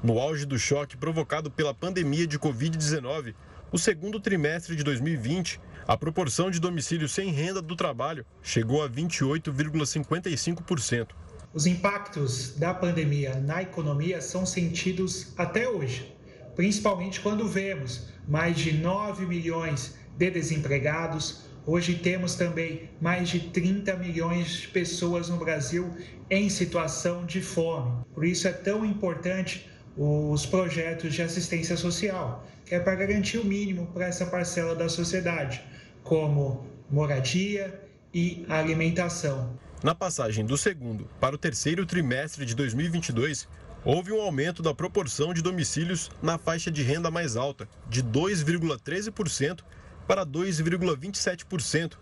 No auge do choque provocado pela pandemia de Covid-19, o segundo trimestre de 2020, a proporção de domicílios sem renda do trabalho chegou a 28,55%. Os impactos da pandemia na economia são sentidos até hoje, principalmente quando vemos mais de 9 milhões de desempregados. Hoje temos também mais de 30 milhões de pessoas no Brasil em situação de fome. Por isso é tão importante os projetos de assistência social, que é para garantir o mínimo para essa parcela da sociedade, como moradia e alimentação. Na passagem do segundo para o terceiro trimestre de 2022, houve um aumento da proporção de domicílios na faixa de renda mais alta, de 2,13% para 2,27%,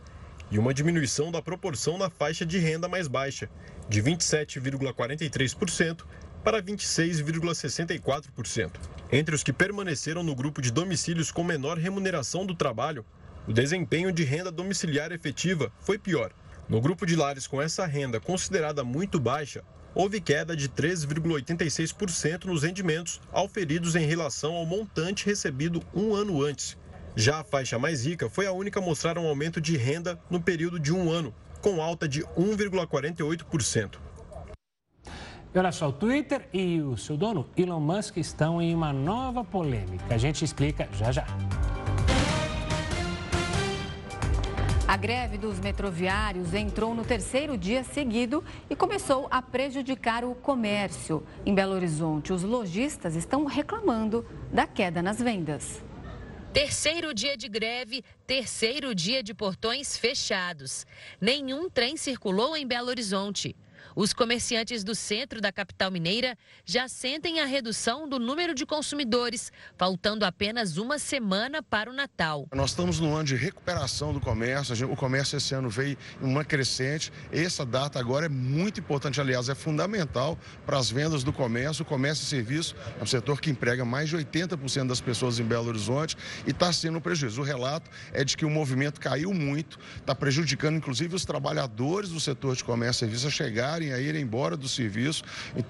e uma diminuição da proporção na faixa de renda mais baixa, de 27,43% para 26,64%. Entre os que permaneceram no grupo de domicílios com menor remuneração do trabalho, o desempenho de renda domiciliar efetiva foi pior. No grupo de lares com essa renda considerada muito baixa, houve queda de 3,86% nos rendimentos auferidos em relação ao montante recebido um ano antes. Já a faixa mais rica foi a única a mostrar um aumento de renda no período de um ano, com alta de 1,48%. E olha só, o Twitter e o seu dono, Elon Musk, estão em uma nova polêmica. A gente explica já já. A greve dos metroviários entrou no terceiro dia seguido e começou a prejudicar o comércio. Em Belo Horizonte, os lojistas estão reclamando da queda nas vendas. Terceiro dia de greve, terceiro dia de portões fechados. Nenhum trem circulou em Belo Horizonte. Os comerciantes do centro da capital mineira já sentem a redução do número de consumidores, faltando apenas uma semana para o Natal. Nós estamos no ano de recuperação do comércio, o comércio esse ano veio em uma crescente. Essa data agora é muito importante, aliás, é fundamental para as vendas do comércio. O comércio e serviço é um setor que emprega mais de 80% das pessoas em Belo Horizonte e está sendo um prejuízo. O relato é de que o movimento caiu muito, está prejudicando inclusive os trabalhadores do setor de comércio e serviço a chegarem a ir embora do serviço,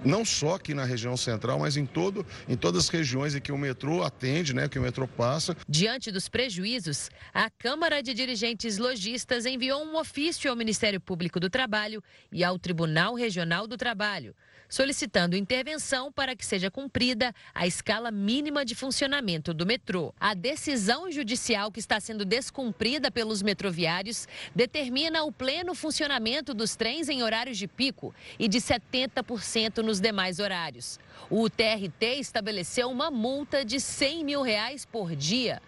não só aqui na região central, mas em, todo, em todas as regiões em que o metrô atende, né, que o metrô passa. Diante dos prejuízos, a Câmara de Dirigentes Logistas enviou um ofício ao Ministério Público do Trabalho e ao Tribunal Regional do Trabalho solicitando intervenção para que seja cumprida a escala mínima de funcionamento do metrô. A decisão judicial que está sendo descumprida pelos metroviários determina o pleno funcionamento dos trens em horários de pico e de 70% nos demais horários. O TRT estabeleceu uma multa de 100 mil reais por dia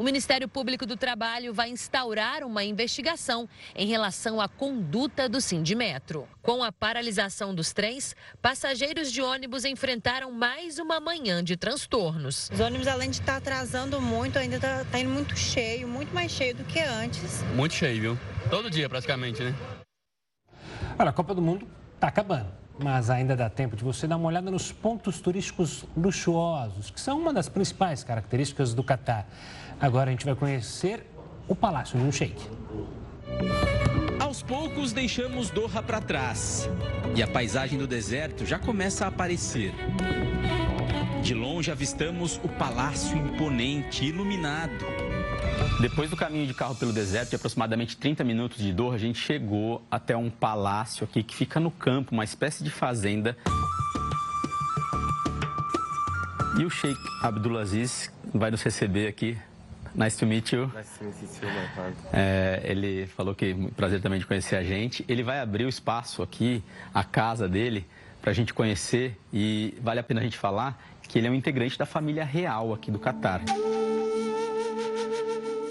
o Ministério Público do Trabalho vai instaurar uma investigação em relação à conduta do Sindimetro. Com a paralisação dos trens, passageiros de ônibus enfrentaram mais uma manhã de transtornos. Os ônibus, além de estar atrasando muito, ainda está tá indo muito cheio, muito mais cheio do que antes. Muito cheio, viu? Todo dia praticamente, né? Olha, a Copa do Mundo está acabando mas ainda dá tempo de você dar uma olhada nos pontos turísticos luxuosos, que são uma das principais características do Catar. Agora a gente vai conhecer o Palácio de um Sheik. Aos poucos deixamos Doha para trás e a paisagem do deserto já começa a aparecer. De longe avistamos o palácio imponente, iluminado. Depois do caminho de carro pelo deserto, de aproximadamente 30 minutos de Doha, a gente chegou até um palácio aqui que fica no campo, uma espécie de fazenda. E o Sheikh Abdulaziz vai nos receber aqui Nice to meet you. Nice to meet you, é, ele falou que prazer também de conhecer a gente. Ele vai abrir o espaço aqui, a casa dele, para a gente conhecer e vale a pena a gente falar que ele é um integrante da família real aqui do Catar.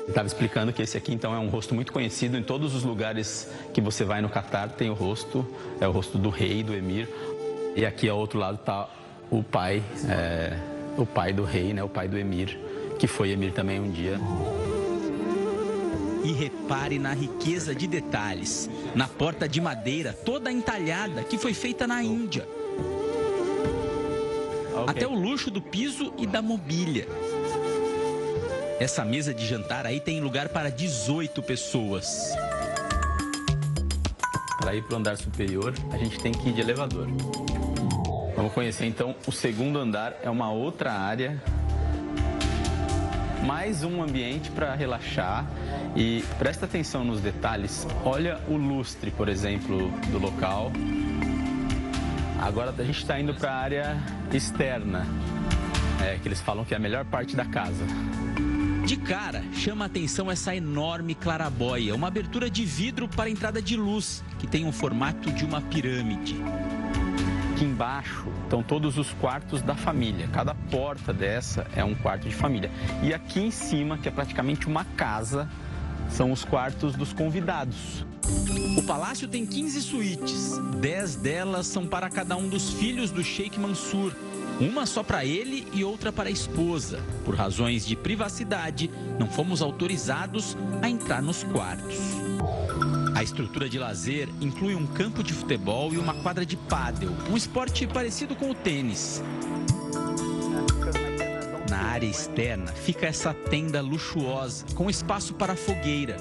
Ele estava explicando que esse aqui então é um rosto muito conhecido em todos os lugares que você vai no Catar tem o rosto, é o rosto do rei, do emir. E aqui ao outro lado está o pai, é, o pai do rei, né, o pai do emir que foi Emir também um dia. E repare na riqueza de detalhes. Na porta de madeira, toda entalhada, que foi feita na Índia. Okay. Até o luxo do piso e da mobília. Essa mesa de jantar aí tem lugar para 18 pessoas. Para ir para o andar superior, a gente tem que ir de elevador. Vamos conhecer então o segundo andar, é uma outra área. Mais um ambiente para relaxar e presta atenção nos detalhes. Olha o lustre, por exemplo, do local. Agora a gente está indo para a área externa, é, que eles falam que é a melhor parte da casa. De cara, chama a atenção essa enorme clarabóia, uma abertura de vidro para entrada de luz, que tem o formato de uma pirâmide. Aqui embaixo estão todos os quartos da família. Cada porta dessa é um quarto de família. E aqui em cima, que é praticamente uma casa, são os quartos dos convidados. O palácio tem 15 suítes. 10 delas são para cada um dos filhos do Sheikh Mansur. Uma só para ele e outra para a esposa. Por razões de privacidade, não fomos autorizados a entrar nos quartos. A estrutura de lazer inclui um campo de futebol e uma quadra de pádel, um esporte parecido com o tênis. Na área externa fica essa tenda luxuosa, com espaço para fogueira.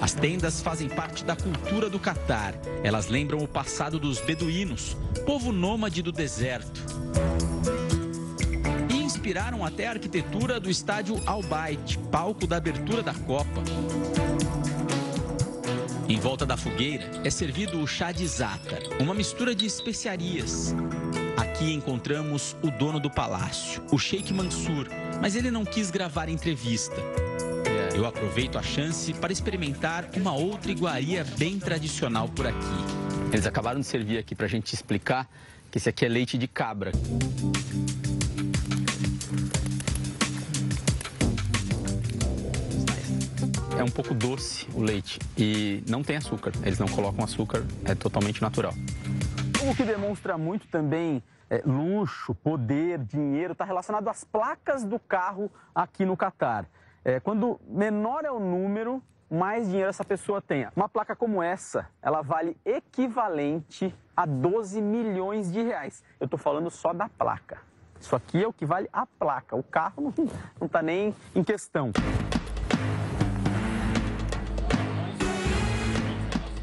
As tendas fazem parte da cultura do Catar. Elas lembram o passado dos beduínos, povo nômade do deserto. E inspiraram até a arquitetura do estádio Al Bayt, palco da abertura da Copa. Em volta da fogueira é servido o chá de zátar, uma mistura de especiarias. Aqui encontramos o dono do palácio, o Sheikh Mansur, mas ele não quis gravar entrevista. Eu aproveito a chance para experimentar uma outra iguaria bem tradicional por aqui. Eles acabaram de servir aqui para a gente explicar que esse aqui é leite de cabra. É um pouco doce o leite e não tem açúcar. Eles não colocam açúcar, é totalmente natural. O que demonstra muito também é, luxo, poder, dinheiro, está relacionado às placas do carro aqui no Catar. É, quando menor é o número, mais dinheiro essa pessoa tem. Uma placa como essa, ela vale equivalente a 12 milhões de reais. Eu estou falando só da placa. Isso aqui é o que vale a placa. O carro *laughs* não está nem em questão.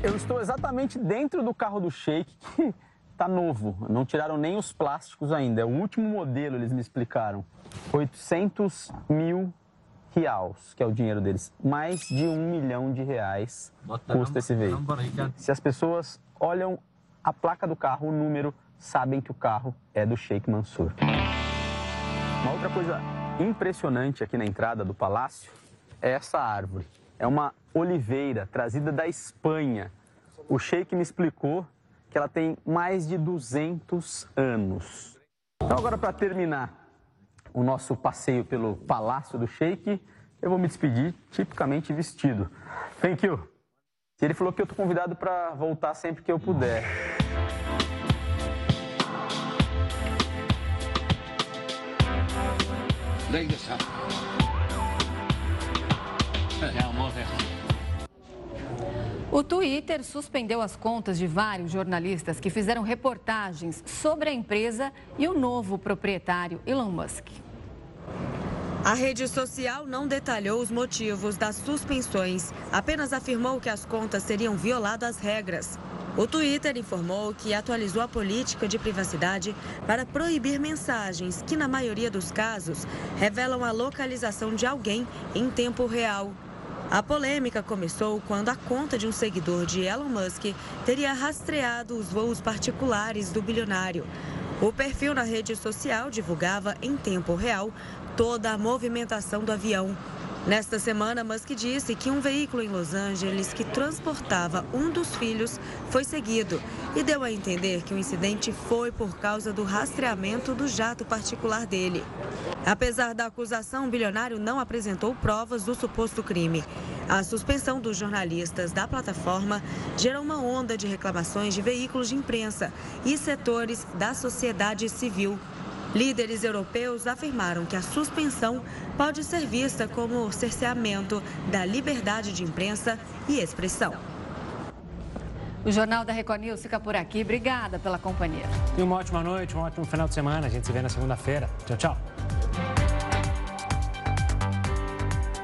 Eu estou exatamente dentro do carro do Sheik, *laughs* que está novo. Não tiraram nem os plásticos ainda. É o último modelo, eles me explicaram. 800 mil reais, que é o dinheiro deles. Mais de um milhão de reais custa esse veículo. Se as pessoas olham a placa do carro, o número, sabem que o carro é do Sheikh Mansur. Uma outra coisa impressionante aqui na entrada do palácio é essa árvore. É uma oliveira trazida da Espanha. O Sheikh me explicou que ela tem mais de 200 anos. Então agora para terminar, o nosso passeio pelo Palácio do Sheik, eu vou me despedir tipicamente vestido. Thank you. Ele falou que eu tô convidado para voltar sempre que eu puder. O Twitter suspendeu as contas de vários jornalistas que fizeram reportagens sobre a empresa e o novo proprietário Elon Musk. A rede social não detalhou os motivos das suspensões, apenas afirmou que as contas teriam violado as regras. O Twitter informou que atualizou a política de privacidade para proibir mensagens que, na maioria dos casos, revelam a localização de alguém em tempo real. A polêmica começou quando a conta de um seguidor de Elon Musk teria rastreado os voos particulares do bilionário. O perfil na rede social divulgava em tempo real toda a movimentação do avião. Nesta semana, Musk disse que um veículo em Los Angeles que transportava um dos filhos foi seguido e deu a entender que o incidente foi por causa do rastreamento do jato particular dele. Apesar da acusação, o bilionário não apresentou provas do suposto crime. A suspensão dos jornalistas da plataforma gerou uma onda de reclamações de veículos de imprensa e setores da sociedade civil. Líderes europeus afirmaram que a suspensão pode ser vista como cerceamento da liberdade de imprensa e expressão. O Jornal da Record News fica por aqui. Obrigada pela companhia. E uma ótima noite, um ótimo final de semana. A gente se vê na segunda-feira. Tchau, tchau.